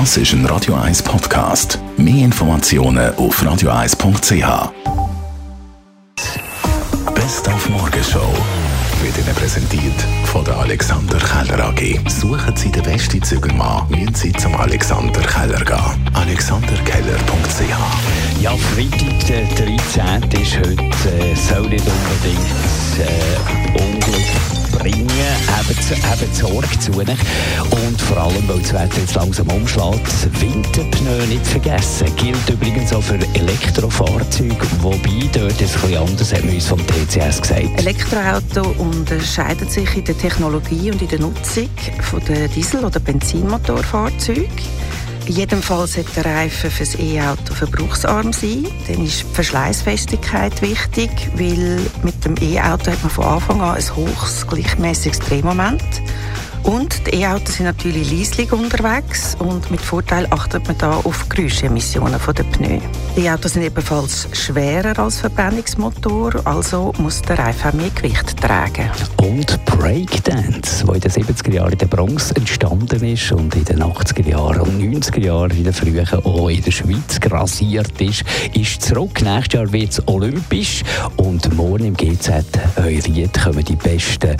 Das ist ein Radio 1 Podcast. Mehr Informationen auf radio1.ch. Best auf Morgenshow wird Ihnen präsentiert von der Alexander Keller AG. Suchen Sie den besten Zügelmann, müssen Sie zum Alexander Keller gehen. alexanderkeller.ch Ja, Freitag, der 13. ist heute, äh, soll nicht unbedingt äh, haben Sorge zu nicht. Und vor allem, weil das Wetter jetzt langsam umschlägt, Winterpneu nicht vergessen. Gilt übrigens auch für Elektrofahrzeuge, wobei dort ist bisschen anders, hat man uns vom TCS gesagt. Elektroauto unterscheidet sich in der Technologie und in der Nutzung von den Diesel- oder Benzinmotorfahrzeugen. Fall sollte der Reifen für das E-Auto verbrauchsarm sein. Dann ist die Verschleißfestigkeit wichtig, weil mit dem E-Auto hat man von Anfang an ein hohes gleichmäßiges Drehmoment. Und die E-Autos sind natürlich leislich unterwegs und mit Vorteil achtet man da auf Geräuschemissionen den Pneu. Die Autos sind ebenfalls schwerer als Verbrennungsmotor, also muss der Reifen mehr Gewicht tragen. Und Breakdance, wo in den 70er Jahren in der Bronx entstanden ist und in den 80er Jahren und 90er Jahren in den frühen auch in der Schweiz grasiert ist, ist zurück. Nächstes Jahr wird es olympisch und morgen im GZ Euriet kommen die besten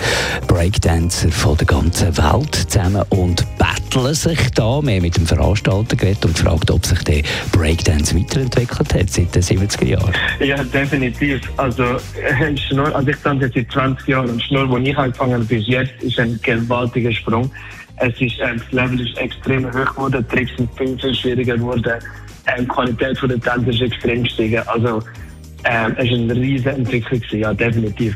Breakdancer von der ganzen Welt zusammen und betteln sich da. mehr mit dem Veranstalter geredet und gefragt, ob sich der Breakdance weiterentwickelt hat seit den 70er Jahren. Ja, definitiv. Also, äh, Schnur, also ich tanze seit 20 Jahren und Schnur, wo ich angefangen habe bis jetzt, ist ein gewaltiger Sprung. Es ist, äh, das Level ist extrem hoch geworden, Tricks sind viel, viel schwieriger geworden, äh, die Qualität der Tänze ist extrem gestiegen. Also, äh, es war eine riesige Entwicklung, ja, definitiv.